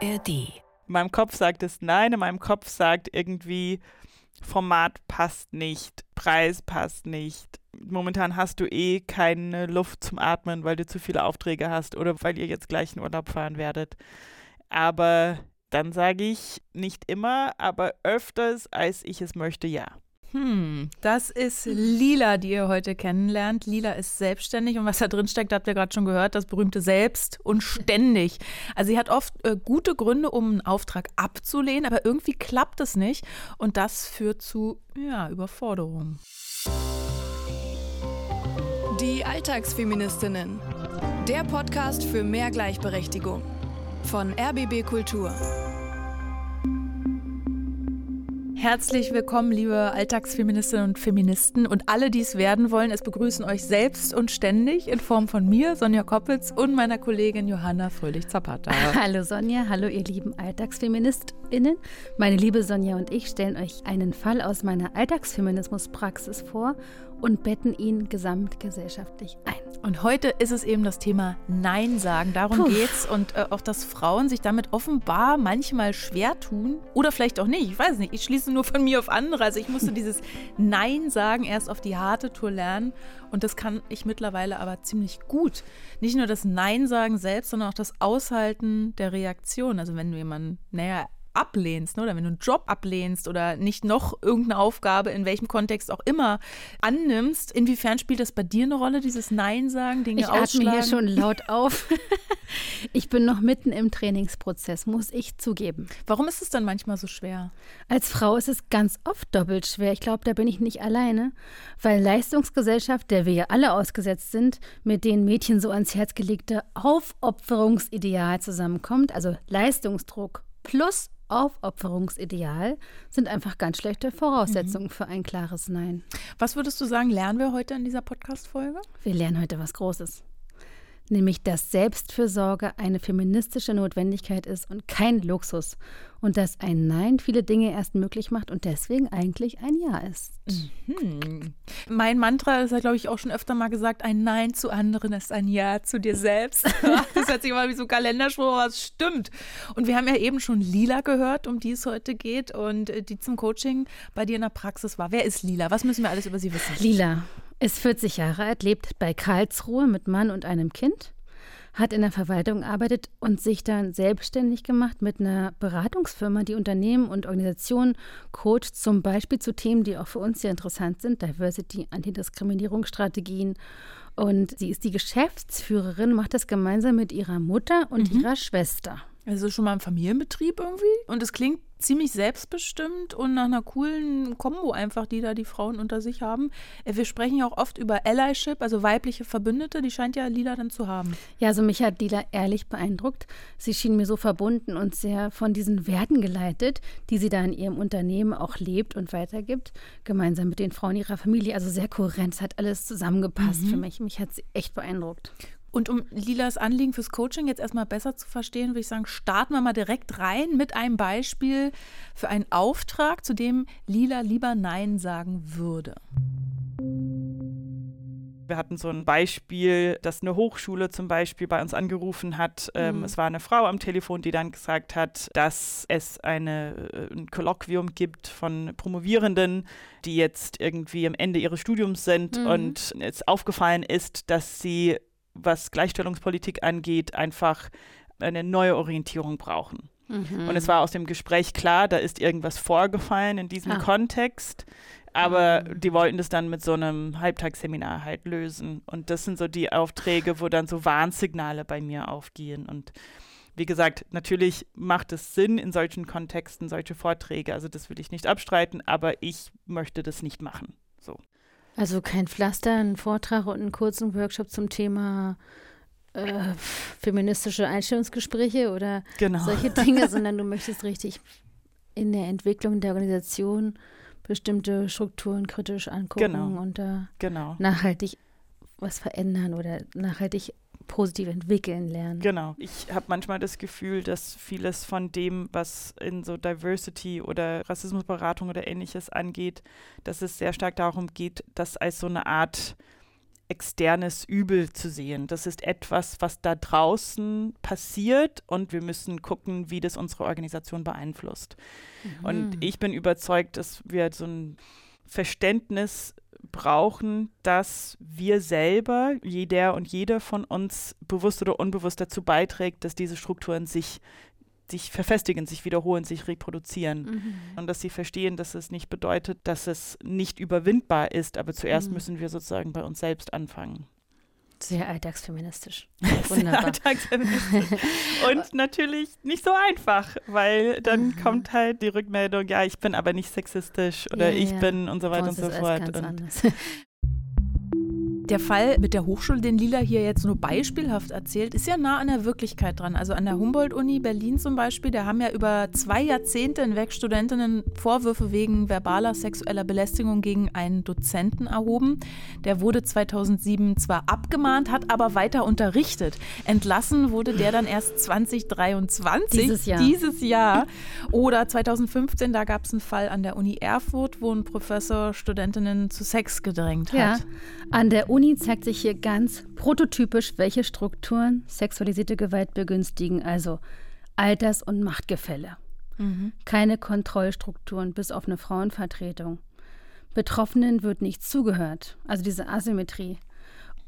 ARD. In meinem Kopf sagt es nein, in meinem Kopf sagt irgendwie, Format passt nicht, Preis passt nicht. Momentan hast du eh keine Luft zum Atmen, weil du zu viele Aufträge hast oder weil ihr jetzt gleich in Urlaub fahren werdet. Aber dann sage ich nicht immer, aber öfters, als ich es möchte, ja. Hm, das ist Lila, die ihr heute kennenlernt. Lila ist selbstständig und was da drin steckt, habt ihr gerade schon gehört, das berühmte Selbst und ständig. Also sie hat oft äh, gute Gründe, um einen Auftrag abzulehnen, aber irgendwie klappt es nicht und das führt zu ja, Überforderung. Die Alltagsfeministinnen. Der Podcast für mehr Gleichberechtigung von RBB Kultur. Herzlich willkommen, liebe Alltagsfeministinnen und Feministen und alle, die es werden wollen. Es begrüßen euch selbst und ständig in Form von mir, Sonja Koppitz und meiner Kollegin Johanna Fröhlich-Zapata. Hallo Sonja, hallo ihr lieben AlltagsfeministInnen. Meine liebe Sonja und ich stellen euch einen Fall aus meiner Alltagsfeminismuspraxis vor und betten ihn gesamtgesellschaftlich ein. Und heute ist es eben das Thema Nein sagen. Darum Puh. geht's und äh, auch, dass Frauen sich damit offenbar manchmal schwer tun oder vielleicht auch nicht. Ich weiß nicht. Ich schließe nur von mir auf andere. Also ich musste dieses Nein sagen erst auf die harte Tour lernen und das kann ich mittlerweile aber ziemlich gut. Nicht nur das Nein sagen selbst, sondern auch das Aushalten der Reaktion. Also wenn du jemanden näher ablehnst, ne? oder wenn du einen Job ablehnst oder nicht noch irgendeine Aufgabe, in welchem Kontext auch immer, annimmst, inwiefern spielt das bei dir eine Rolle, dieses Nein sagen, Dinge ich ausschlagen? Ich atme hier schon laut auf. ich bin noch mitten im Trainingsprozess, muss ich zugeben. Warum ist es dann manchmal so schwer? Als Frau ist es ganz oft doppelt schwer. Ich glaube, da bin ich nicht alleine, weil Leistungsgesellschaft, der wir ja alle ausgesetzt sind, mit den Mädchen so ans Herz gelegte Aufopferungsideal zusammenkommt, also Leistungsdruck plus Aufopferungsideal sind einfach ganz schlechte Voraussetzungen mhm. für ein klares Nein. Was würdest du sagen, lernen wir heute in dieser Podcast-Folge? Wir lernen heute was Großes nämlich dass Selbstfürsorge eine feministische Notwendigkeit ist und kein Luxus und dass ein Nein viele Dinge erst möglich macht und deswegen eigentlich ein Ja ist. Mhm. Mein Mantra, das hat glaube ich auch schon öfter mal gesagt, ein Nein zu anderen ist ein Ja zu dir selbst. das hört sich immer wie so ein Kalenderspruch, aber es stimmt. Und wir haben ja eben schon Lila gehört, um die es heute geht und äh, die zum Coaching bei dir in der Praxis war. Wer ist Lila? Was müssen wir alles über sie wissen? Lila ist 40 Jahre alt, lebt bei Karlsruhe mit Mann und einem Kind, hat in der Verwaltung gearbeitet und sich dann selbstständig gemacht mit einer Beratungsfirma, die Unternehmen und Organisationen coacht, zum Beispiel zu Themen, die auch für uns sehr interessant sind, Diversity, Antidiskriminierungsstrategien. Und sie ist die Geschäftsführerin, macht das gemeinsam mit ihrer Mutter und mhm. ihrer Schwester. Also schon mal ein Familienbetrieb irgendwie. Und es klingt ziemlich selbstbestimmt und nach einer coolen Kombo einfach, die da die Frauen unter sich haben. Äh, wir sprechen ja auch oft über Allyship, also weibliche Verbündete, die scheint ja Lila dann zu haben. Ja, also mich hat Lila ehrlich beeindruckt. Sie schien mir so verbunden und sehr von diesen Werten geleitet, die sie da in ihrem Unternehmen auch lebt und weitergibt, gemeinsam mit den Frauen ihrer Familie. Also sehr kohärent, es hat alles zusammengepasst mhm. für mich. Mich hat sie echt beeindruckt. Und um Lilas Anliegen fürs Coaching jetzt erstmal besser zu verstehen, würde ich sagen, starten wir mal direkt rein mit einem Beispiel für einen Auftrag, zu dem Lila lieber Nein sagen würde. Wir hatten so ein Beispiel, dass eine Hochschule zum Beispiel bei uns angerufen hat. Ähm, mhm. Es war eine Frau am Telefon, die dann gesagt hat, dass es eine, äh, ein Kolloquium gibt von Promovierenden, die jetzt irgendwie am Ende ihres Studiums sind mhm. und es aufgefallen ist, dass sie was Gleichstellungspolitik angeht, einfach eine neue Orientierung brauchen. Mhm. Und es war aus dem Gespräch klar, da ist irgendwas vorgefallen in diesem ah. Kontext, aber mhm. die wollten das dann mit so einem Halbtagsseminar halt lösen. Und das sind so die Aufträge, wo dann so Warnsignale bei mir aufgehen. Und wie gesagt, natürlich macht es Sinn in solchen Kontexten, solche Vorträge. Also das will ich nicht abstreiten, aber ich möchte das nicht machen. So. Also kein Pflaster, ein Vortrag und einen kurzen Workshop zum Thema äh, feministische Einstellungsgespräche oder genau. solche Dinge, sondern du möchtest richtig in der Entwicklung der Organisation bestimmte Strukturen kritisch angucken genau. und da genau. nachhaltig was verändern oder nachhaltig positiv entwickeln lernen. Genau. Ich habe manchmal das Gefühl, dass vieles von dem, was in so Diversity oder Rassismusberatung oder ähnliches angeht, dass es sehr stark darum geht, das als so eine Art externes Übel zu sehen. Das ist etwas, was da draußen passiert und wir müssen gucken, wie das unsere Organisation beeinflusst. Mhm. Und ich bin überzeugt, dass wir so ein Verständnis brauchen, dass wir selber, jeder und jeder von uns bewusst oder unbewusst dazu beiträgt, dass diese Strukturen sich sich verfestigen, sich wiederholen, sich reproduzieren. Mhm. Und dass sie verstehen, dass es nicht bedeutet, dass es nicht überwindbar ist, aber zuerst mhm. müssen wir sozusagen bei uns selbst anfangen. Sehr alltagsfeministisch. Wunderbar. Sehr alltagsfeministisch. Und natürlich nicht so einfach, weil dann mhm. kommt halt die Rückmeldung, ja, ich bin aber nicht sexistisch oder ja, ich ja. bin und so weiter und so fort. Und Der Fall mit der Hochschule, den Lila hier jetzt nur beispielhaft erzählt, ist ja nah an der Wirklichkeit dran. Also an der Humboldt-Uni Berlin zum Beispiel, da haben ja über zwei Jahrzehnte hinweg Studentinnen Vorwürfe wegen verbaler sexueller Belästigung gegen einen Dozenten erhoben. Der wurde 2007 zwar abgemahnt, hat aber weiter unterrichtet. Entlassen wurde der dann erst 2023. Dieses Jahr. Dieses Jahr. Oder 2015, da gab es einen Fall an der Uni Erfurt, wo ein Professor Studentinnen zu Sex gedrängt hat. Ja, an der Uni Uni zeigt sich hier ganz prototypisch, welche Strukturen sexualisierte Gewalt begünstigen, also Alters- und Machtgefälle. Mhm. Keine Kontrollstrukturen bis auf eine Frauenvertretung. Betroffenen wird nicht zugehört, also diese Asymmetrie.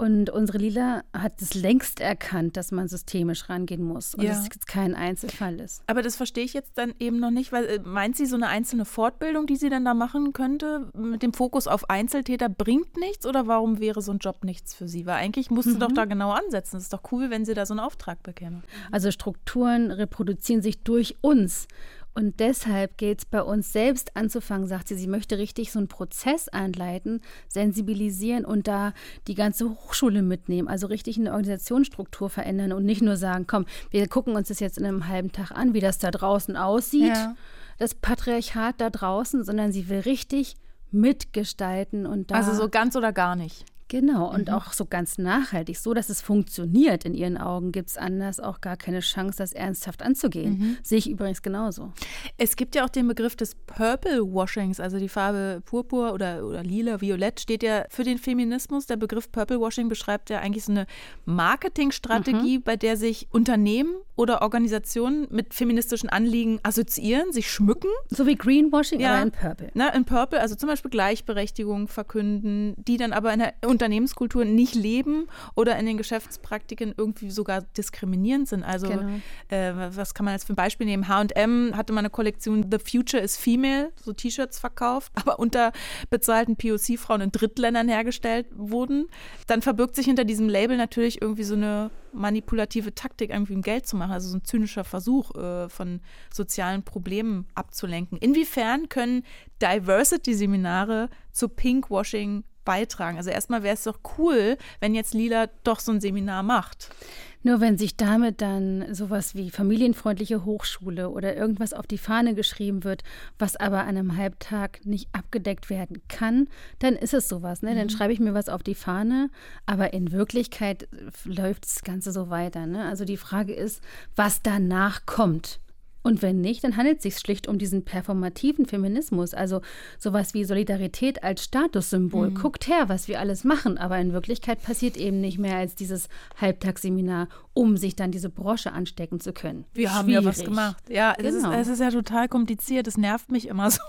Und unsere Lila hat es längst erkannt, dass man systemisch rangehen muss und ja. dass es kein Einzelfall ist. Aber das verstehe ich jetzt dann eben noch nicht, weil äh, meint sie, so eine einzelne Fortbildung, die sie dann da machen könnte, mit dem Fokus auf Einzeltäter, bringt nichts oder warum wäre so ein Job nichts für sie? Weil eigentlich musste mhm. doch da genau ansetzen. Es ist doch cool, wenn sie da so einen Auftrag bekäme. Also Strukturen reproduzieren sich durch uns. Und deshalb gilt es bei uns selbst anzufangen, sagt sie. Sie möchte richtig so einen Prozess einleiten, sensibilisieren und da die ganze Hochschule mitnehmen, also richtig eine Organisationsstruktur verändern und nicht nur sagen, komm, wir gucken uns das jetzt in einem halben Tag an, wie das da draußen aussieht, ja. das Patriarchat da draußen, sondern sie will richtig mitgestalten und da. Also so ganz oder gar nicht. Genau, und mhm. auch so ganz nachhaltig, so dass es funktioniert in ihren Augen, gibt es anders auch gar keine Chance, das ernsthaft anzugehen. Mhm. Sehe ich übrigens genauso. Es gibt ja auch den Begriff des Purple Washings, also die Farbe Purpur oder, oder lila, violett steht ja für den Feminismus. Der Begriff Purple Washing beschreibt ja eigentlich so eine Marketingstrategie, mhm. bei der sich Unternehmen oder Organisationen mit feministischen Anliegen assoziieren, sich schmücken. So wie Greenwashing, ja, aber in Purple. Na, in Purple, also zum Beispiel Gleichberechtigung verkünden, die dann aber in der Unternehmenskultur nicht leben oder in den Geschäftspraktiken irgendwie sogar diskriminierend sind. Also genau. äh, was kann man jetzt für ein Beispiel nehmen? H&M hatte mal eine Kollektion The Future is Female, so T-Shirts verkauft, aber unter bezahlten POC-Frauen in Drittländern hergestellt wurden. Dann verbirgt sich hinter diesem Label natürlich irgendwie so eine manipulative Taktik, irgendwie um Geld zu machen, also so ein zynischer Versuch äh, von sozialen Problemen abzulenken. Inwiefern können Diversity-Seminare zu Pinkwashing beitragen? Also erstmal wäre es doch cool, wenn jetzt Lila doch so ein Seminar macht. Nur wenn sich damit dann sowas wie familienfreundliche Hochschule oder irgendwas auf die Fahne geschrieben wird, was aber an einem Halbtag nicht abgedeckt werden kann, dann ist es sowas. Ne? Dann mhm. schreibe ich mir was auf die Fahne, aber in Wirklichkeit läuft das Ganze so weiter. Ne? Also die Frage ist, was danach kommt. Und wenn nicht, dann handelt es sich schlicht um diesen performativen Feminismus, also sowas wie Solidarität als Statussymbol. Mhm. Guckt her, was wir alles machen, aber in Wirklichkeit passiert eben nicht mehr als dieses Halbtagsseminar, um sich dann diese Brosche anstecken zu können. Wir Schwierig. haben ja was gemacht. Ja, genau. es, ist, genau. es ist ja total kompliziert, es nervt mich immer so.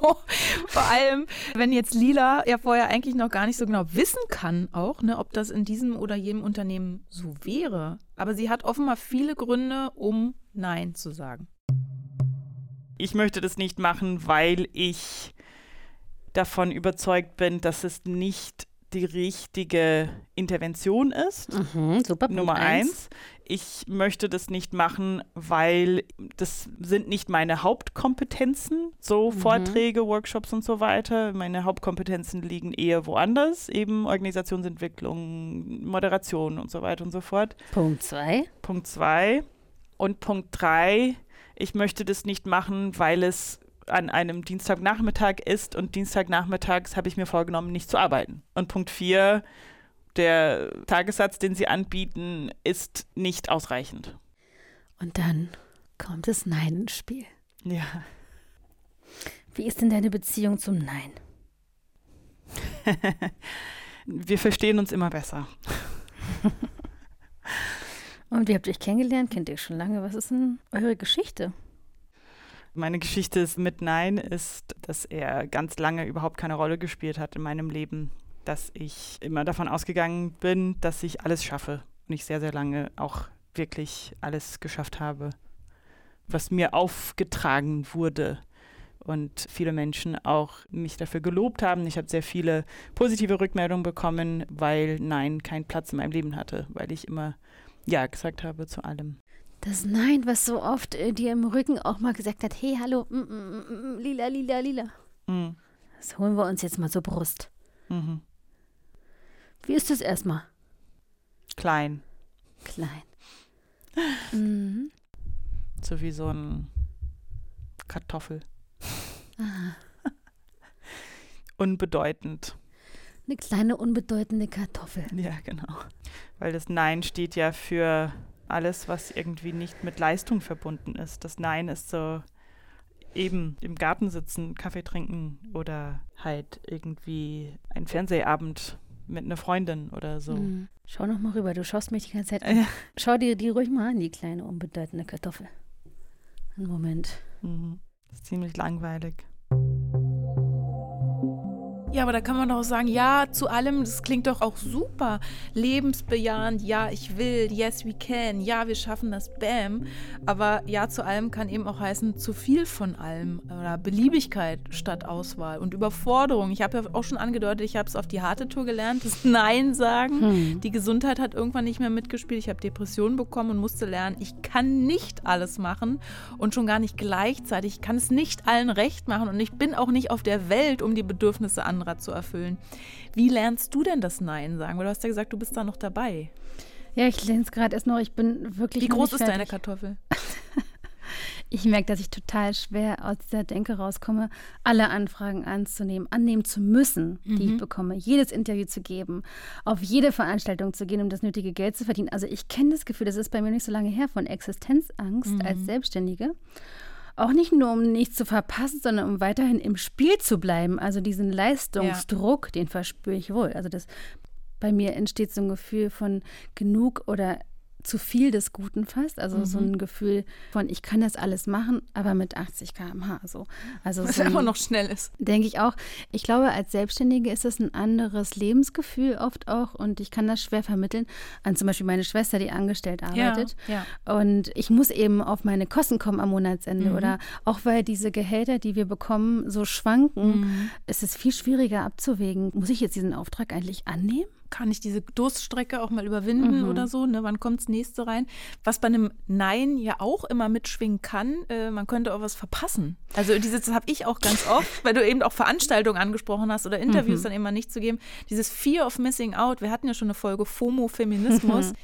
Vor allem, wenn jetzt Lila ja vorher eigentlich noch gar nicht so genau wissen kann, auch, ne, ob das in diesem oder jenem Unternehmen so wäre. Aber sie hat offenbar viele Gründe, um Nein zu sagen ich möchte das nicht machen, weil ich davon überzeugt bin, dass es nicht die richtige Intervention ist. Mhm, super. Nummer eins. eins. Ich möchte das nicht machen, weil das sind nicht meine Hauptkompetenzen, so mhm. Vorträge, Workshops und so weiter. Meine Hauptkompetenzen liegen eher woanders, eben Organisationsentwicklung, Moderation und so weiter und so fort. Punkt zwei. Punkt zwei. Und Punkt drei, ich möchte das nicht machen, weil es an einem Dienstagnachmittag ist und Dienstagnachmittags habe ich mir vorgenommen, nicht zu arbeiten. Und Punkt 4, der Tagessatz, den sie anbieten, ist nicht ausreichend. Und dann kommt das Nein ins Spiel. Ja. Wie ist denn deine Beziehung zum Nein? wir verstehen uns immer besser. Und wie habt ihr euch kennengelernt? Kennt ihr schon lange? Was ist denn eure Geschichte? Meine Geschichte ist mit Nein ist, dass er ganz lange überhaupt keine Rolle gespielt hat in meinem Leben. Dass ich immer davon ausgegangen bin, dass ich alles schaffe. Und ich sehr, sehr lange auch wirklich alles geschafft habe, was mir aufgetragen wurde. Und viele Menschen auch mich dafür gelobt haben. Ich habe sehr viele positive Rückmeldungen bekommen, weil Nein keinen Platz in meinem Leben hatte, weil ich immer Ja gesagt habe zu allem. Das Nein, was so oft äh, dir im Rücken auch mal gesagt hat, hey, hallo, mm, mm, mm, lila, lila, lila. Mhm. Das holen wir uns jetzt mal zur Brust. Mhm. Wie ist das erstmal? Klein. Klein. Mhm. So wie so ein Kartoffel. Unbedeutend. Eine kleine, unbedeutende Kartoffel. Ja, genau. Weil das Nein steht ja für alles, was irgendwie nicht mit Leistung verbunden ist. Das Nein ist so eben im Garten sitzen, Kaffee trinken oder halt irgendwie ein Fernsehabend mit einer Freundin oder so. Mhm. Schau noch mal rüber, du schaust mich die ganze Zeit an. Ja. Schau dir die ruhig mal an, die kleine, unbedeutende Kartoffel. Einen Moment. Mhm. Das ist ziemlich langweilig. Ja, aber da kann man doch auch sagen, ja, zu allem, das klingt doch auch super. Lebensbejahend, ja, ich will, yes, we can, ja, wir schaffen das, bam. Aber ja, zu allem kann eben auch heißen, zu viel von allem oder Beliebigkeit statt Auswahl und Überforderung. Ich habe ja auch schon angedeutet, ich habe es auf die harte Tour gelernt, das Nein sagen. Hm. Die Gesundheit hat irgendwann nicht mehr mitgespielt. Ich habe Depressionen bekommen und musste lernen, ich kann nicht alles machen und schon gar nicht gleichzeitig. Ich kann es nicht allen recht machen und ich bin auch nicht auf der Welt, um die Bedürfnisse anderer zu erfüllen. Wie lernst du denn das Nein sagen? Weil du hast ja gesagt, du bist da noch dabei. Ja, ich lerne es gerade erst noch. Ich bin wirklich. Wie groß ist deine. Kartoffel? Ich merke, dass ich total schwer aus dieser Denke rauskomme, alle Anfragen anzunehmen, annehmen zu müssen, die ich bekomme, jedes Interview zu geben, auf jede Veranstaltung zu gehen, um das nötige Geld zu verdienen. Also ich kenne das Gefühl, das ist bei mir nicht so lange her, von Existenzangst als Selbstständige. Auch nicht nur, um nichts zu verpassen, sondern um weiterhin im Spiel zu bleiben. Also diesen Leistungsdruck, den verspüre ich wohl. Also das bei mir entsteht so ein Gefühl von genug oder zu viel des Guten fast. Also so ein Gefühl von, ich kann das alles machen, aber mit 80 km/h. So. Also Was so ja ein- immer noch schnell ist. Denke ich auch. Ich glaube, als Selbstständige ist es ein anderes Lebensgefühl oft auch und ich kann das schwer vermitteln an zum Beispiel meine Schwester, die angestellt arbeitet. ja. Und ich muss eben auf meine Kosten kommen am Monatsende Mhm. oder auch weil diese Gehälter, die wir bekommen, so schwanken, Mhm. ist es viel schwieriger abzuwägen. Muss ich jetzt diesen Auftrag eigentlich annehmen? Kann ich diese Durststrecke auch mal überwinden Mhm. oder so? Ne? Wann kommt das nächste rein? Was bei einem Nein ja auch immer mitschwingen kann, äh, man könnte auch was verpassen. Also dieses habe ich auch ganz oft, weil du eben auch Veranstaltungen angesprochen hast oder Interviews Mhm. dann immer nicht zu geben. Dieses Fear of Missing Out. Wir hatten ja schon eine Folge FOMO-Feminismus.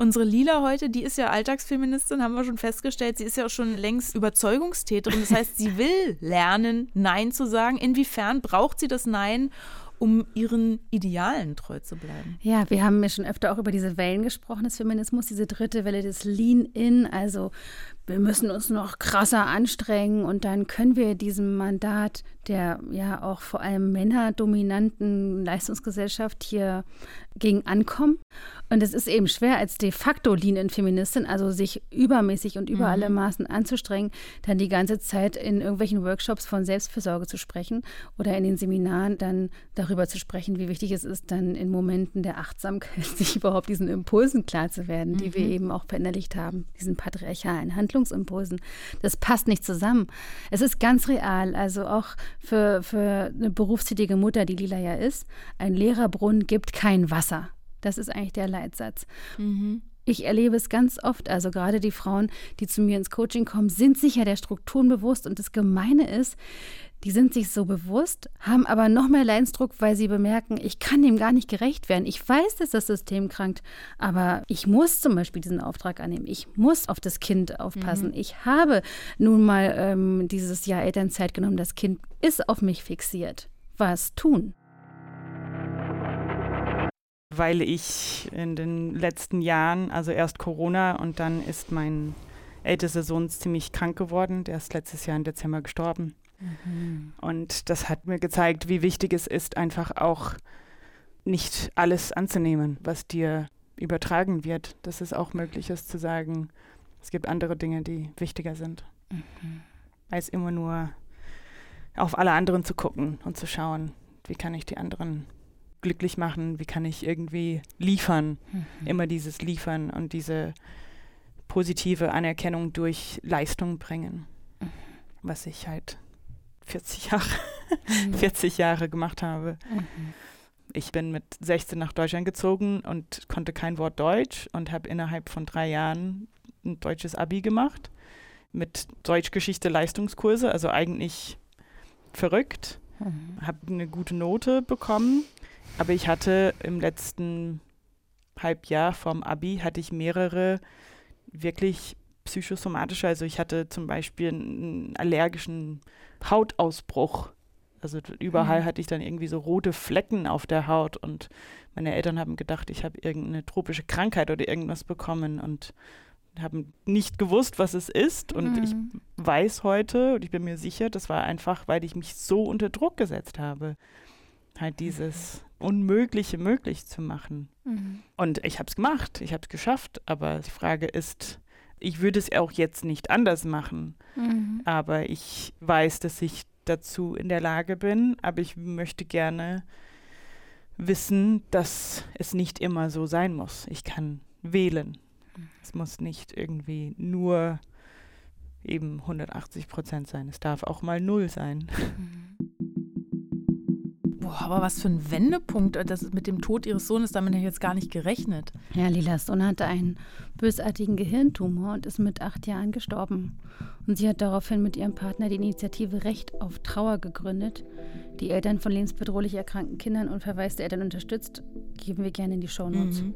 Unsere Lila heute, die ist ja Alltagsfeministin, haben wir schon festgestellt. Sie ist ja auch schon längst Überzeugungstäterin. Das heißt, sie will lernen, Nein zu sagen. Inwiefern braucht sie das Nein, um ihren Idealen treu zu bleiben? Ja, wir haben ja schon öfter auch über diese Wellen gesprochen des Feminismus, diese dritte Welle des Lean-In, also wir müssen uns noch krasser anstrengen und dann können wir diesem Mandat der ja auch vor allem männerdominanten Leistungsgesellschaft hier gegen ankommen. Und es ist eben schwer als de facto Lean-In-Feministin, also sich übermäßig und über alle Maßen anzustrengen, dann die ganze Zeit in irgendwelchen Workshops von Selbstfürsorge zu sprechen oder in den Seminaren dann darüber zu sprechen, wie wichtig es ist, dann in Momenten der Achtsamkeit sich überhaupt diesen Impulsen klar zu werden, die wir eben auch verinnerlicht haben, diesen patriarchalen Handlungsimpulsen. Das passt nicht zusammen. Es ist ganz real, also auch für, für eine berufstätige Mutter, die Lila ja ist, ein leerer Brunnen gibt kein Wasser. Das ist eigentlich der Leitsatz. Ich erlebe es ganz oft, also gerade die Frauen, die zu mir ins Coaching kommen, sind sich ja der Strukturen bewusst. Und das Gemeine ist, die sind sich so bewusst, haben aber noch mehr Leidensdruck, weil sie bemerken, ich kann dem gar nicht gerecht werden. Ich weiß, dass das System krankt, aber ich muss zum Beispiel diesen Auftrag annehmen. Ich muss auf das Kind aufpassen. Ich habe nun mal ähm, dieses Jahr Elternzeit genommen. Das Kind ist auf mich fixiert. Was tun? Weil ich in den letzten Jahren, also erst Corona und dann ist mein ältester Sohn ziemlich krank geworden. Der ist letztes Jahr im Dezember gestorben. Und das hat mir gezeigt, wie wichtig es ist, einfach auch nicht alles anzunehmen, was dir übertragen wird, dass es auch möglich ist zu sagen, es gibt andere Dinge, die wichtiger sind, mhm. als immer nur auf alle anderen zu gucken und zu schauen, wie kann ich die anderen glücklich machen, wie kann ich irgendwie liefern, mhm. immer dieses Liefern und diese positive Anerkennung durch Leistung bringen, mhm. was ich halt 40 Jahre, mhm. 40 Jahre gemacht habe. Mhm. Ich bin mit 16 nach Deutschland gezogen und konnte kein Wort Deutsch und habe innerhalb von drei Jahren ein deutsches Abi gemacht mit Deutschgeschichte Leistungskurse, also eigentlich verrückt. Mhm. Habe eine gute Note bekommen, aber ich hatte im letzten Halbjahr vom Abi hatte ich mehrere wirklich psychosomatische, also ich hatte zum Beispiel einen allergischen Hautausbruch also überall mhm. hatte ich dann irgendwie so rote Flecken auf der Haut und meine Eltern haben gedacht, ich habe irgendeine tropische Krankheit oder irgendwas bekommen und haben nicht gewusst, was es ist. Und mhm. ich weiß heute und ich bin mir sicher, das war einfach, weil ich mich so unter Druck gesetzt habe, halt dieses Unmögliche möglich zu machen. Mhm. Und ich habe es gemacht, ich habe es geschafft, aber die Frage ist, ich würde es auch jetzt nicht anders machen, mhm. aber ich weiß, dass ich dazu in der Lage bin, aber ich möchte gerne wissen, dass es nicht immer so sein muss. Ich kann wählen. Es muss nicht irgendwie nur eben 180 Prozent sein. Es darf auch mal null sein. Boah, aber was für ein Wendepunkt. Das mit dem Tod ihres Sohnes, damit habe ich jetzt gar nicht gerechnet. Ja, Lilas Sohn hatte einen bösartigen Gehirntumor und ist mit acht Jahren gestorben. Und sie hat daraufhin mit ihrem Partner die Initiative Recht auf Trauer gegründet, die Eltern von lebensbedrohlich erkrankten Kindern und verwaiste Eltern unterstützt, geben wir gerne in die Shownotes. Mhm.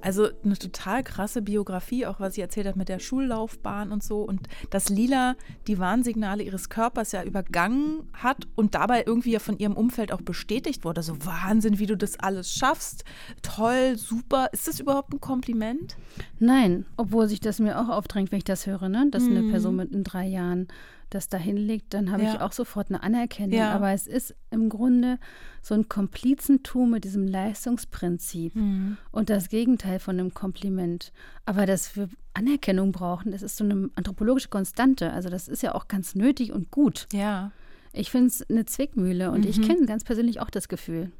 Also eine total krasse Biografie, auch was sie erzählt hat mit der Schullaufbahn und so. Und dass Lila die Warnsignale ihres Körpers ja übergangen hat und dabei irgendwie ja von ihrem Umfeld auch bestätigt wurde. So Wahnsinn, wie du das alles schaffst. Toll, super. Ist das überhaupt ein Kompliment? Nein, obwohl sich das mir auch aufdrängt, wenn ich das höre, ne? dass mhm. eine Person mit in drei Jahren das dahin liegt, dann habe ja. ich auch sofort eine Anerkennung. Ja. Aber es ist im Grunde so ein Komplizentum mit diesem Leistungsprinzip mhm. und das Gegenteil von einem Kompliment. Aber dass wir Anerkennung brauchen, das ist so eine anthropologische Konstante. Also das ist ja auch ganz nötig und gut. Ja. Ich finde es eine Zwickmühle und mhm. ich kenne ganz persönlich auch das Gefühl.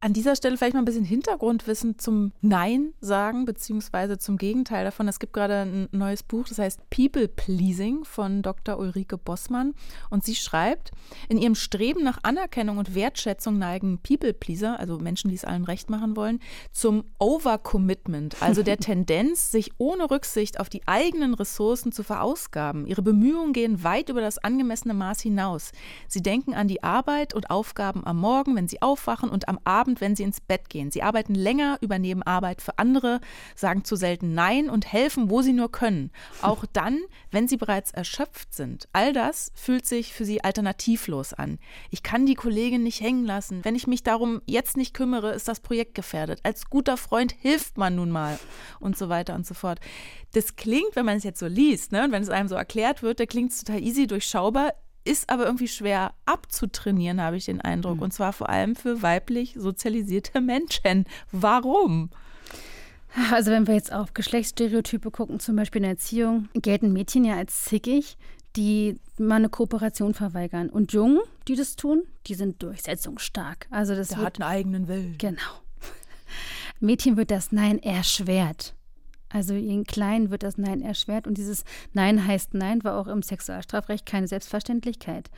An dieser Stelle vielleicht mal ein bisschen Hintergrundwissen zum Nein sagen, beziehungsweise zum Gegenteil davon. Es gibt gerade ein neues Buch, das heißt People Pleasing von Dr. Ulrike Bossmann. Und sie schreibt, in ihrem Streben nach Anerkennung und Wertschätzung neigen People Pleaser, also Menschen, die es allen recht machen wollen, zum Overcommitment, also der Tendenz, sich ohne Rücksicht auf die eigenen Ressourcen zu verausgaben. Ihre Bemühungen gehen weit über das angemessene Maß hinaus. Sie denken an die Arbeit und Aufgaben am Morgen, wenn sie aufwachen und am Abend, wenn sie ins Bett gehen. Sie arbeiten länger, übernehmen Arbeit für andere, sagen zu selten Nein und helfen, wo sie nur können. Auch dann, wenn sie bereits erschöpft sind. All das fühlt sich für sie alternativlos an. Ich kann die Kollegin nicht hängen lassen. Wenn ich mich darum jetzt nicht kümmere, ist das Projekt gefährdet. Als guter Freund hilft man nun mal und so weiter und so fort. Das klingt, wenn man es jetzt so liest, ne, und wenn es einem so erklärt wird, da klingt es total easy durchschaubar ist aber irgendwie schwer abzutrainieren, habe ich den Eindruck. Mhm. Und zwar vor allem für weiblich sozialisierte Menschen. Warum? Also wenn wir jetzt auf Geschlechtsstereotype gucken, zum Beispiel in der Erziehung, gelten Mädchen ja als zickig, die mal eine Kooperation verweigern. Und Jungen, die das tun, die sind durchsetzungsstark. Also das Der wird, hat einen eigenen Willen. Genau. Mädchen wird das Nein erschwert. Also ihren Kleinen wird das Nein erschwert und dieses Nein heißt Nein war auch im Sexualstrafrecht keine Selbstverständlichkeit.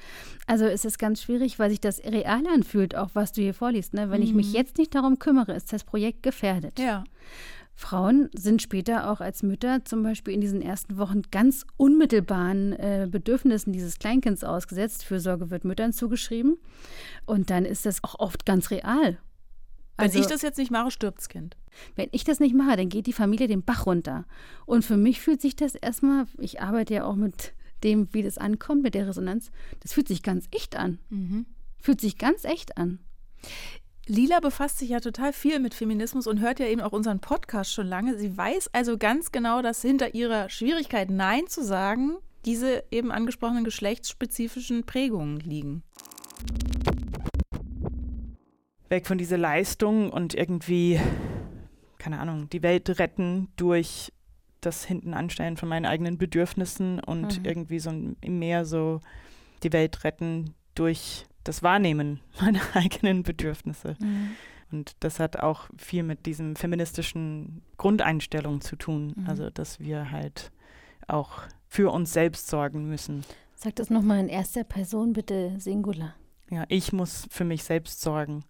Also es ist ganz schwierig, weil sich das real anfühlt, auch was du hier vorliest. Ne? Wenn mhm. ich mich mhm. jetzt nicht darum kümmere, ist das Projekt gefährdet. Ja. Frauen sind später auch als Mütter zum Beispiel in diesen ersten Wochen ganz unmittelbaren äh, Bedürfnissen dieses Kleinkinds ausgesetzt. Fürsorge wird Müttern zugeschrieben. Und dann ist das auch oft ganz real. Wenn also, ich das jetzt nicht mache, stirbt das Kind. Wenn ich das nicht mache, dann geht die Familie den Bach runter. Und für mich fühlt sich das erstmal, ich arbeite ja auch mit dem, wie das ankommt, mit der Resonanz, das fühlt sich ganz echt an. Mhm. Fühlt sich ganz echt an. Lila befasst sich ja total viel mit Feminismus und hört ja eben auch unseren Podcast schon lange. Sie weiß also ganz genau, dass hinter ihrer Schwierigkeit, Nein zu sagen, diese eben angesprochenen geschlechtsspezifischen Prägungen liegen. Weg von dieser Leistung und irgendwie, keine Ahnung, die Welt retten durch das Hintenanstellen von meinen eigenen Bedürfnissen und mhm. irgendwie so mehr so die Welt retten durch das Wahrnehmen meiner eigenen Bedürfnisse. Mhm. Und das hat auch viel mit diesem feministischen Grundeinstellung zu tun. Mhm. Also, dass wir halt auch für uns selbst sorgen müssen. Sag das nochmal in erster Person, bitte Singular. Ja, ich muss für mich selbst sorgen.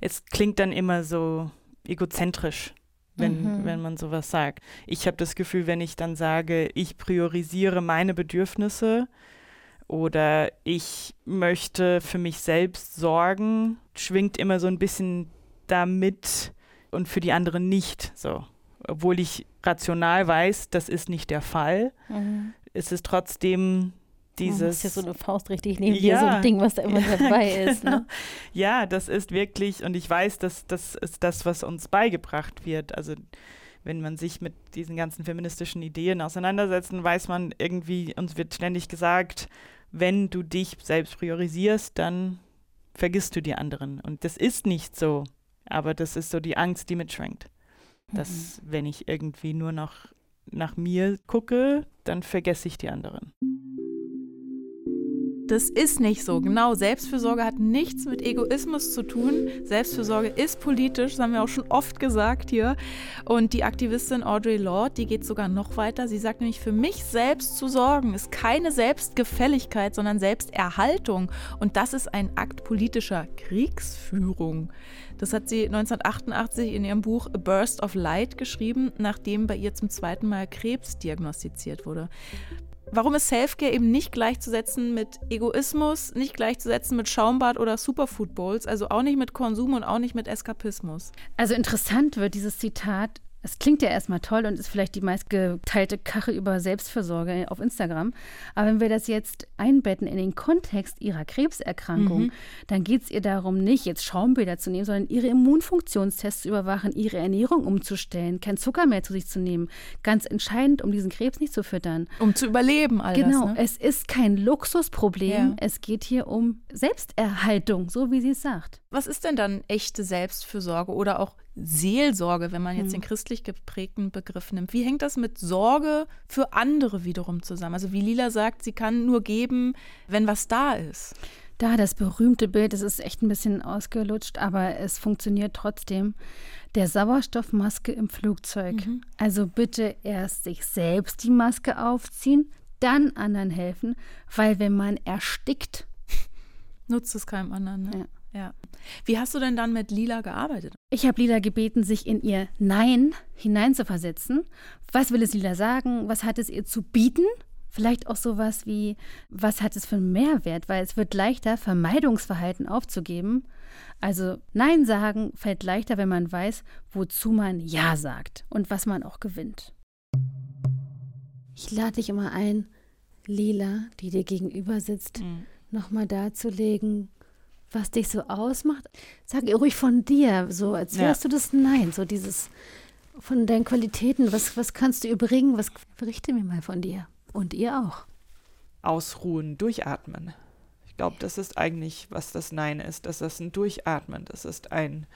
Es klingt dann immer so egozentrisch, wenn, mhm. wenn man sowas sagt. Ich habe das Gefühl, wenn ich dann sage, ich priorisiere meine Bedürfnisse oder ich möchte für mich selbst sorgen, schwingt immer so ein bisschen damit und für die anderen nicht. So. Obwohl ich rational weiß, das ist nicht der Fall, mhm. ist es trotzdem dieses. Das ist ja so eine Faust richtig neben ja, dir, so ein Ding, was da immer dabei genau. ist. Ne? Ja, das ist wirklich, und ich weiß, dass das ist das, was uns beigebracht wird. Also wenn man sich mit diesen ganzen feministischen Ideen auseinandersetzt, weiß man irgendwie, uns wird ständig gesagt, wenn du dich selbst priorisierst, dann vergisst du die anderen. Und das ist nicht so. Aber das ist so die Angst, die mitschwenkt. Dass, mhm. wenn ich irgendwie nur noch nach mir gucke, dann vergesse ich die anderen. Das ist nicht so. Genau, Selbstfürsorge hat nichts mit Egoismus zu tun. Selbstfürsorge ist politisch, das haben wir auch schon oft gesagt hier. Und die Aktivistin Audre Lorde, die geht sogar noch weiter. Sie sagt nämlich, für mich selbst zu sorgen ist keine Selbstgefälligkeit, sondern Selbsterhaltung. Und das ist ein Akt politischer Kriegsführung. Das hat sie 1988 in ihrem Buch A Burst of Light geschrieben, nachdem bei ihr zum zweiten Mal Krebs diagnostiziert wurde. Warum ist Selfcare eben nicht gleichzusetzen mit Egoismus, nicht gleichzusetzen mit Schaumbad oder Superfood Bowls, also auch nicht mit Konsum und auch nicht mit Eskapismus? Also interessant wird dieses Zitat es klingt ja erstmal toll und ist vielleicht die meistgeteilte Kache über Selbstfürsorge auf Instagram. Aber wenn wir das jetzt einbetten in den Kontext ihrer Krebserkrankung, mhm. dann geht es ihr darum, nicht jetzt Schaumbilder zu nehmen, sondern ihre Immunfunktionstests zu überwachen, ihre Ernährung umzustellen, kein Zucker mehr zu sich zu nehmen. Ganz entscheidend, um diesen Krebs nicht zu füttern. Um zu überleben, all Genau, das, ne? es ist kein Luxusproblem. Ja. Es geht hier um Selbsterhaltung, so wie sie es sagt. Was ist denn dann echte Selbstfürsorge oder auch Seelsorge, wenn man jetzt den hm. christlich geprägten Begriff nimmt? Wie hängt das mit Sorge für andere wiederum zusammen? Also wie Lila sagt, sie kann nur geben, wenn was da ist. Da das berühmte Bild, das ist echt ein bisschen ausgelutscht, aber es funktioniert trotzdem. Der Sauerstoffmaske im Flugzeug. Mhm. Also bitte erst sich selbst die Maske aufziehen, dann anderen helfen, weil wenn man erstickt, nutzt es keinem anderen. Ne? Ja. Ja. Wie hast du denn dann mit Lila gearbeitet? Ich habe Lila gebeten, sich in ihr Nein hineinzuversetzen. Was will es Lila sagen? Was hat es ihr zu bieten? Vielleicht auch sowas wie, was hat es für einen Mehrwert? Weil es wird leichter, Vermeidungsverhalten aufzugeben. Also Nein sagen fällt leichter, wenn man weiß, wozu man Ja sagt und was man auch gewinnt. Ich lade dich immer ein, Lila, die dir gegenüber sitzt, mhm. nochmal darzulegen, was dich so ausmacht. Sag ihr ruhig von dir, so als wärst ja. du das Nein, so dieses von deinen Qualitäten. Was, was kannst du überbringen? Was berichte mir mal von dir und ihr auch. Ausruhen, durchatmen. Ich glaube, das ist eigentlich, was das Nein ist. Das ist ein Durchatmen. Das ist ein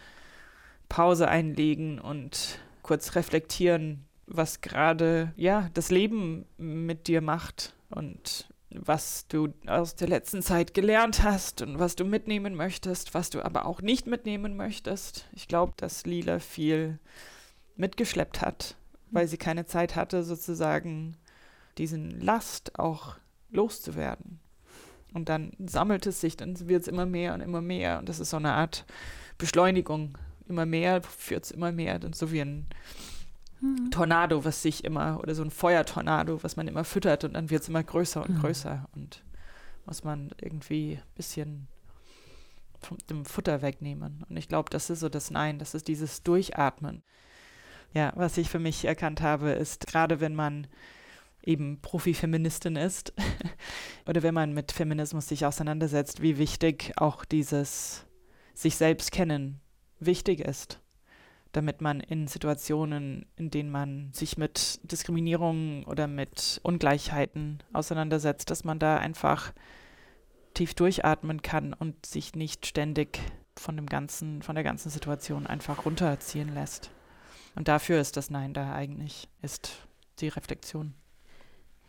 Pause einlegen und kurz reflektieren, was gerade ja das Leben mit dir macht und was du aus der letzten Zeit gelernt hast und was du mitnehmen möchtest, was du aber auch nicht mitnehmen möchtest. Ich glaube, dass Lila viel mitgeschleppt hat, weil sie keine Zeit hatte, sozusagen diesen Last auch loszuwerden. Und dann sammelt es sich, dann wird es immer mehr und immer mehr. Und das ist so eine Art Beschleunigung. Immer mehr führt es immer mehr. Dann so wie ein mhm. Tornado, was sich immer, oder so ein Feuertornado, was man immer füttert und dann wird es immer größer und mhm. größer und muss man irgendwie ein bisschen vom dem Futter wegnehmen. Und ich glaube, das ist so das Nein, das ist dieses Durchatmen. Ja, was ich für mich erkannt habe, ist gerade wenn man eben Profi-Feministin ist oder wenn man mit Feminismus sich auseinandersetzt, wie wichtig auch dieses sich selbst kennen wichtig ist damit man in Situationen, in denen man sich mit Diskriminierung oder mit Ungleichheiten auseinandersetzt, dass man da einfach tief durchatmen kann und sich nicht ständig von dem ganzen, von der ganzen Situation einfach runterziehen lässt. Und dafür ist das Nein da eigentlich, ist die Reflexion.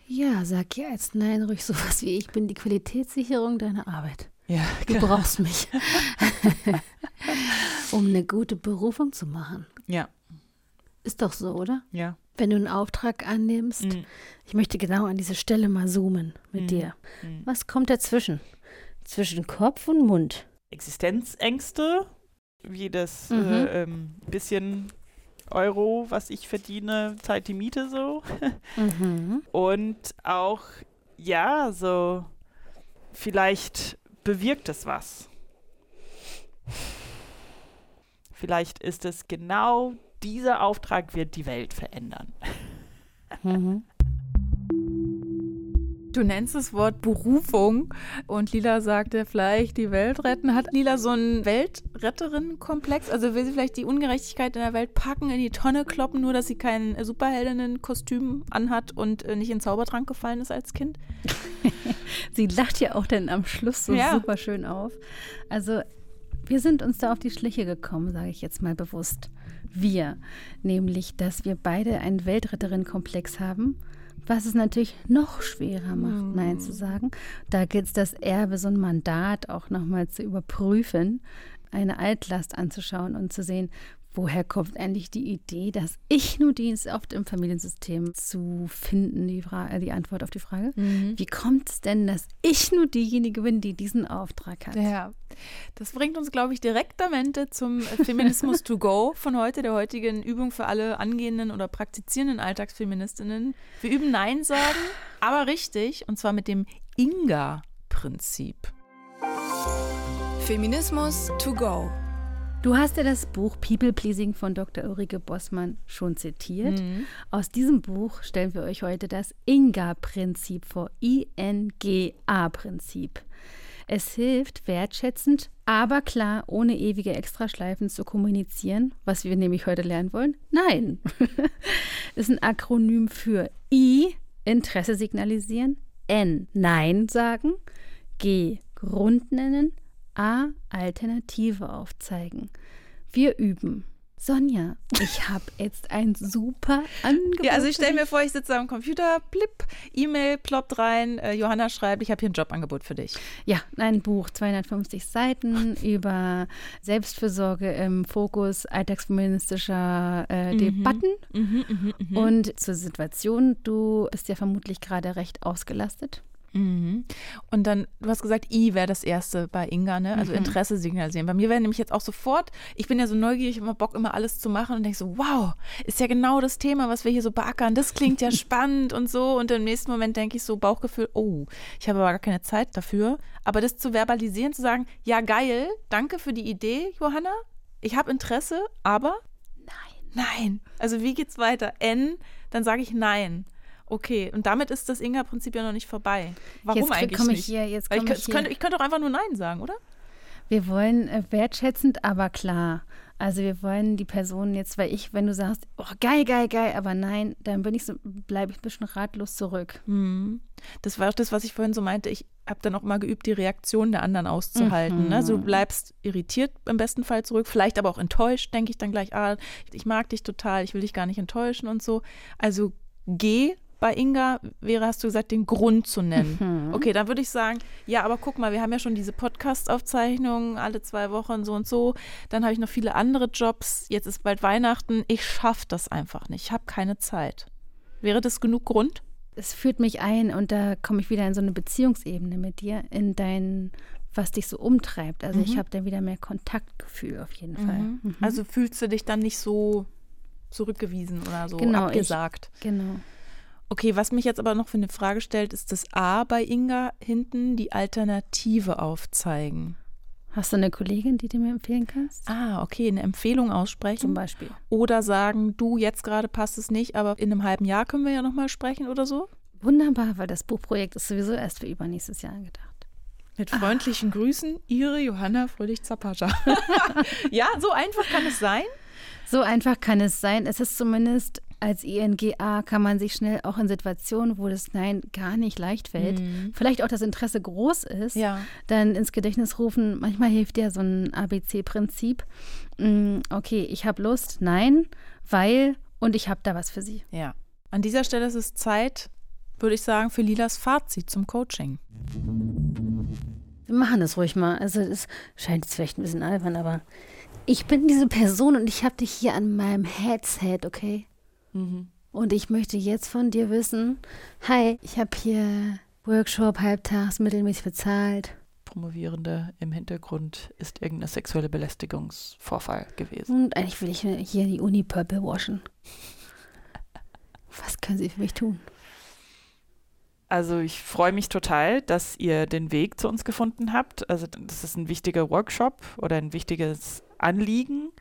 Ja, sag ja als Nein ruhig sowas wie ich bin die Qualitätssicherung deiner Arbeit. Ja, Du brauchst mich, um eine gute Berufung zu machen. Ja, Ist doch so, oder? ja. Wenn du einen Auftrag annimmst, Mhm. ich möchte genau an diese Stelle mal zoomen mit Mhm. dir. Mhm. Was kommt dazwischen? Zwischen Kopf und Mund. Existenzängste, wie das Mhm. äh, ähm, bisschen Euro, was ich verdiene, zahlt die Miete so. Mhm. Und auch, ja, so, vielleicht bewirkt es was. Vielleicht ist es genau dieser Auftrag wird die Welt verändern. Mhm. Du nennst das Wort Berufung und Lila sagte vielleicht die Welt retten. Hat Lila so einen Weltretterin-Komplex? Also will sie vielleicht die Ungerechtigkeit in der Welt packen, in die Tonne kloppen, nur dass sie kein Superheldinnen-Kostüm anhat und äh, nicht in Zaubertrank gefallen ist als Kind? Sie lacht ja auch dann am Schluss so Ja. super schön auf. Also wir sind uns da auf die Schliche gekommen, sage ich jetzt mal bewusst. Wir, nämlich, dass wir beide einen Weltretterin-Komplex haben, was es natürlich noch schwerer macht, Nein zu sagen. Da gilt es, das Erbe, so ein Mandat auch nochmal zu überprüfen, eine Altlast anzuschauen und zu sehen, woher kommt eigentlich die Idee, dass ich nur Dienst oft im Familiensystem zu finden, die, Fra äh, die Antwort auf die Frage. Wie kommt es denn, dass ich nur diejenige bin, die diesen Auftrag hat? Ja, das bringt uns, glaube ich, direktamente zum äh, Feminismus to go von heute, der heutigen Übung für alle angehenden oder praktizierenden Alltagsfeministinnen. Wir üben Nein sagen, aber richtig, und zwar mit dem Inga-Prinzip. Feminismus to go. Du hast ja das Buch People Pleasing von Dr. Ulrike Bossmann schon zitiert. Aus diesem Buch stellen wir euch heute das INGA-Prinzip vor. I-N-G-A-Prinzip. Es hilft, wertschätzend, aber klar, ohne ewige Extraschleifen zu kommunizieren, was wir nämlich heute lernen wollen. Nein. ist ein Akronym für I, Interesse signalisieren, N, Nein sagen, G, Grund nennen, A, Alternative aufzeigen. Wir üben. Sonja, ich habe jetzt ein super Angebot. Ja, also ich stelle mir vor, ich sitze am Computer, blip, E-Mail ploppt rein, äh, Johanna schreibt, ich habe hier ein Jobangebot für dich. Ja, ein Buch, 250 Seiten über Selbstfürsorge im Fokus alltagsfeministischer äh, Debatten. Mhm, Und zur Situation, du bist ja vermutlich gerade recht ausgelastet. Mhm. Und dann, du hast gesagt, I wäre das erste bei Inga, ne? Also Interesse signalisieren. Bei mir wäre nämlich jetzt auch sofort, ich bin ja so neugierig, immer Bock, immer alles zu machen und denke so, wow, ist ja genau das Thema, was wir hier so beackern. Das klingt ja spannend und so. Und im nächsten Moment denke ich so, Bauchgefühl, oh, ich habe aber gar keine Zeit dafür. Aber das zu verbalisieren, zu sagen, ja, geil, danke für die Idee, Johanna. Ich habe Interesse, aber nein. Nein. Also wie geht's weiter? N, dann sage ich nein. Okay, und damit ist das Inga-Prinzip ja noch nicht vorbei. Warum Jetzt eigentlich komme ich nicht? hier, jetzt ich, komme ich es könnte, hier. ich könnte auch einfach nur Nein sagen, oder? Wir wollen äh, wertschätzend, aber klar. Also wir wollen die Person jetzt, weil ich, wenn du sagst, oh, geil, geil, geil, aber nein, dann bin ich so, bleibe ich ein bisschen ratlos zurück. Hm. Das war auch das, was ich vorhin so meinte. Ich habe dann auch mal geübt, die Reaktion der anderen auszuhalten. Ne? Also du bleibst irritiert im besten Fall zurück, vielleicht aber auch enttäuscht, denke ich dann gleich, ah, ich mag dich total, ich will dich gar nicht enttäuschen und so. Also geh bei Inga wäre, hast du gesagt, den Grund zu nennen. Okay, dann würde ich sagen, ja, aber guck mal, wir haben ja schon diese Podcast-Aufzeichnungen alle zwei Wochen so und so. Dann habe ich noch viele andere Jobs. Jetzt ist bald Weihnachten. Ich schaffe das einfach nicht. Ich habe keine Zeit. Wäre das genug Grund? Es führt mich ein und da komme ich wieder in so eine Beziehungsebene mit dir, in dein, was dich so umtreibt. Also ich habe da wieder mehr Kontaktgefühl auf jeden Fall. Mhm. Also fühlst du dich dann nicht so zurückgewiesen oder so Genau, ich- abgesagt? Genau. Okay, was mich jetzt aber noch für eine Frage stellt, ist das A bei Inga hinten, die Alternative aufzeigen. Hast du eine Kollegin, die du mir empfehlen kannst? Ah, okay, eine Empfehlung aussprechen. Zum Beispiel. Oder sagen, du, jetzt gerade passt es nicht, aber in einem halben Jahr können wir ja nochmal sprechen oder so? Wunderbar, weil das Buchprojekt ist sowieso erst für übernächstes Jahr angedacht. Mit freundlichen Grüßen, Ihre Johanna Fröhlich-Zapascha. ja, so einfach kann es sein. So einfach kann es sein. Es ist zumindest als INGA kann man sich schnell auch in Situationen, wo das Nein gar nicht leicht fällt, Mhm. vielleicht auch das Interesse groß ist, Ja. dann ins Gedächtnis rufen. Manchmal hilft ja so ein ABC-Prinzip. Mm, Okay, ich habe Lust, nein, weil und ich habe da was für Sie. Ja. An dieser Stelle ist es Zeit, würde ich sagen, für Lilas Fazit zum Coaching. Wir machen das ruhig mal. Also es scheint jetzt vielleicht ein bisschen albern, aber ich bin diese Person und ich habe dich hier an meinem Headset, okay? Mhm. Und ich möchte jetzt von dir wissen, hi, ich habe hier Workshop halbtags mittelmäßig bezahlt. Promovierende im Hintergrund ist irgendein sexuelle Belästigungsvorfall gewesen. Und eigentlich will ich hier die Uni purple waschen. Was können Sie für mich tun? Also ich freue mich total, dass ihr den Weg zu uns gefunden habt. Also das ist ein wichtiger Workshop oder ein wichtiges Anliegen,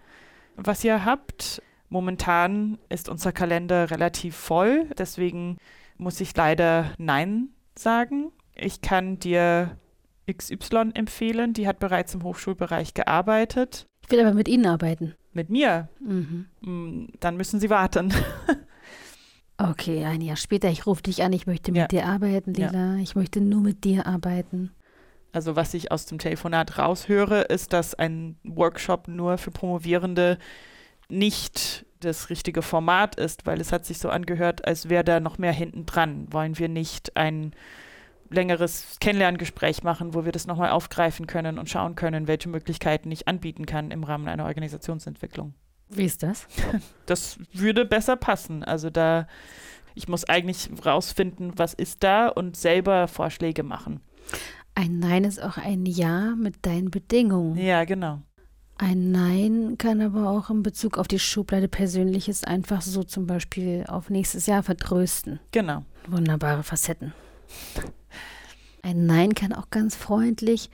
was ihr habt. Momentan ist unser Kalender relativ voll, deswegen muss ich leider Nein sagen. Ich kann dir XY empfehlen, die hat bereits im Hochschulbereich gearbeitet. Ich will aber mit Ihnen arbeiten. Mit mir, Mhm. Mm, dann müssen sie warten. Okay, ein Jahr später, ich rufe dich an, ich möchte mit Ja. dir arbeiten, Ja. Lila. Ich möchte nur mit dir arbeiten. Also was ich aus dem Telefonat raushöre, ist, dass ein Workshop nur für Promovierende nicht das richtige Format ist, weil es hat sich so angehört, als wäre da noch mehr hinten dran. Wollen wir nicht ein längeres Kennenlerngespräch machen, wo wir das nochmal aufgreifen können und schauen können, welche Möglichkeiten ich anbieten kann im Rahmen einer Organisationsentwicklung. Wie ist das? Das würde besser passen. Also da, ich muss eigentlich rausfinden, was ist da und selber Vorschläge machen. Ein Nein ist auch ein Ja mit deinen Bedingungen. Ja, genau. Ein Nein kann aber auch in Bezug auf die Schublade Persönliches einfach so zum Beispiel auf nächstes Jahr vertrösten. Genau. Wunderbare Facetten. Ein Nein kann auch ganz freundlich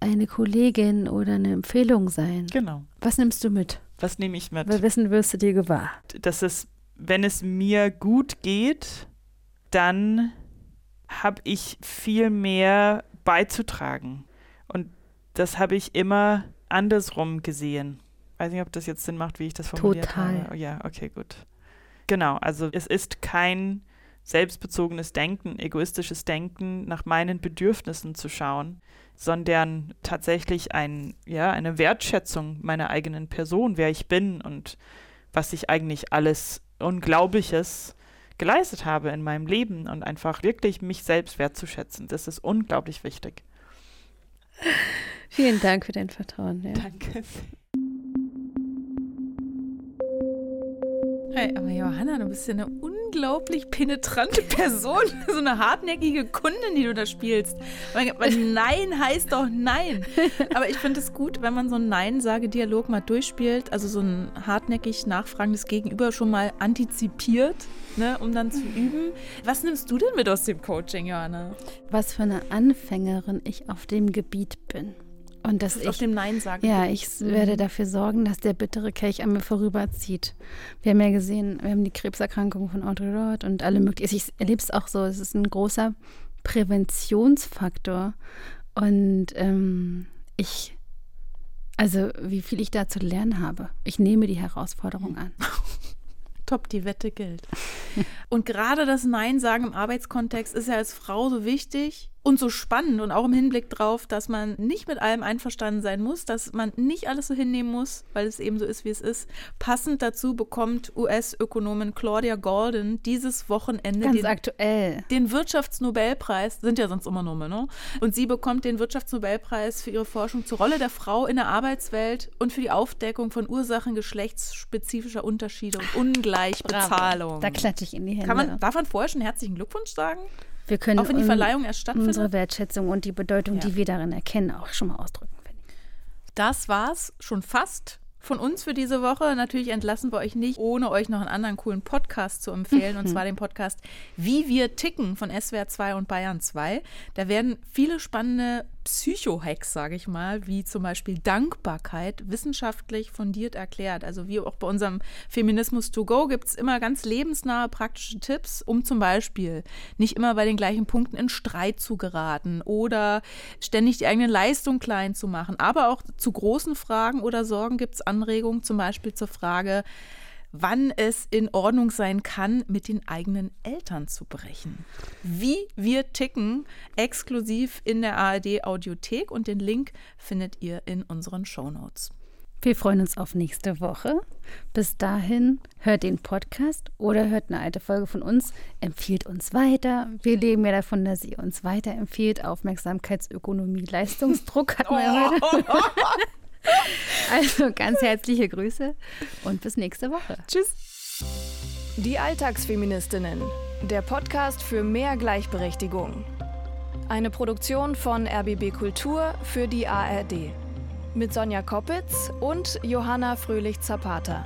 eine Kollegin oder eine Empfehlung sein. Genau. Was nimmst du mit? Was nehme ich mit? Weil wissen wirst du dir gewahr. Dass es, wenn es mir gut geht, dann habe ich viel mehr beizutragen. Und das habe ich immer andersrum gesehen. Weiß nicht, ob das jetzt Sinn macht, wie ich das formuliert Total. habe. Ja, okay, gut. Genau, also es ist kein selbstbezogenes Denken, egoistisches Denken, nach meinen Bedürfnissen zu schauen, sondern tatsächlich ein, ja, eine Wertschätzung meiner eigenen Person, wer ich bin und was ich eigentlich alles Unglaubliches geleistet habe in meinem Leben und einfach wirklich mich selbst wertzuschätzen. Das ist unglaublich wichtig. Vielen Dank für dein Vertrauen. Ja. Danke. Hey, aber Johanna, du bist ja eine unglaublich penetrante Person. So eine hartnäckige Kundin, die du da spielst. Nein heißt doch Nein. Aber ich finde es gut, wenn man so einen Nein-Sage-Dialog mal durchspielt, also so ein hartnäckig nachfragendes Gegenüber schon mal antizipiert, ne, um dann zu üben. Was nimmst du denn mit aus dem Coaching, Johanna? Was für eine Anfängerin ich auf dem Gebiet bin. Und dass auf ich dem Nein sagen. Ja, ich werde dafür sorgen, dass der bittere Kelch an mir vorüberzieht. Wir haben ja gesehen, wir haben die Krebserkrankung von Audre Lorde und alle möglichen. Ich erlebe es auch so, es ist ein großer Präventionsfaktor. Und ähm, ich, also wie viel ich da zu lernen habe. Ich nehme die Herausforderung an. Top, die Wette gilt. Und gerade das Nein sagen im Arbeitskontext ist ja als Frau so wichtig und so spannend und auch im Hinblick drauf, dass man nicht mit allem einverstanden sein muss, dass man nicht alles so hinnehmen muss, weil es eben so ist, wie es ist. Passend dazu bekommt US-Ökonomin Claudia Golden dieses Wochenende Ganz den, aktuell. den Wirtschaftsnobelpreis, sind ja sonst immer Nummern, ne? Und sie bekommt den Wirtschaftsnobelpreis für ihre Forschung zur Rolle der Frau in der Arbeitswelt und für die Aufdeckung von Ursachen geschlechtsspezifischer Unterschiede und Ungleichbezahlung. Da klatsche ich in die Hände. Kann man, darf man vorher schon herzlichen Glückwunsch sagen? Wir können Auch wenn die un- Verleihung erst stattfindet? unsere Wertschätzung und die Bedeutung, Ja. die wir darin erkennen, auch schon mal ausdrücken. Das war's schon fast von uns für diese Woche. Natürlich entlassen wir euch nicht, ohne euch noch einen anderen coolen Podcast zu empfehlen, und zwar den Podcast Wie wir ticken von SWR 2 und Bayern 2. Da werden viele spannende Psycho-Hacks, sage ich mal, wie zum Beispiel Dankbarkeit, wissenschaftlich fundiert erklärt. Also wie auch bei unserem Feminismus to go gibt es immer ganz lebensnahe praktische Tipps, um zum Beispiel nicht immer bei den gleichen Punkten in Streit zu geraten oder ständig die eigene Leistung klein zu machen. Aber auch zu großen Fragen oder Sorgen gibt es Anregungen, zum Beispiel zur Frage, wann es in Ordnung sein kann, mit den eigenen Eltern zu brechen. Wie wir ticken, exklusiv in der ARD Audiothek und den Link findet ihr in unseren Shownotes. Wir freuen uns auf nächste Woche. Bis dahin hört den Podcast oder hört eine alte Folge von uns, empfiehlt uns weiter. Wir leben ja davon, dass ihr uns weiterempfiehlt. Aufmerksamkeitsökonomie, Leistungsdruck hat man ja heute. Also ganz herzliche Grüße und bis nächste Woche. Tschüss. Die Alltagsfeministinnen, der Podcast für mehr Gleichberechtigung. Eine Produktion von RBB Kultur für die ARD mit Sonja Koppitz und Johanna Fröhlich-Zapata.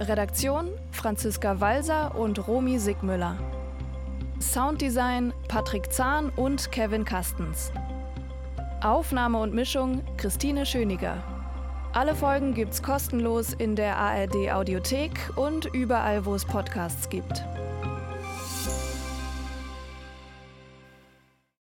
Redaktion Franziska Walser und Romy Sigmüller. Sounddesign Patrick Zahn und Kevin Kastens. Aufnahme und Mischung Christine Schöniger. Alle Folgen gibt's kostenlos in der ARD Audiothek und überall, wo es Podcasts gibt.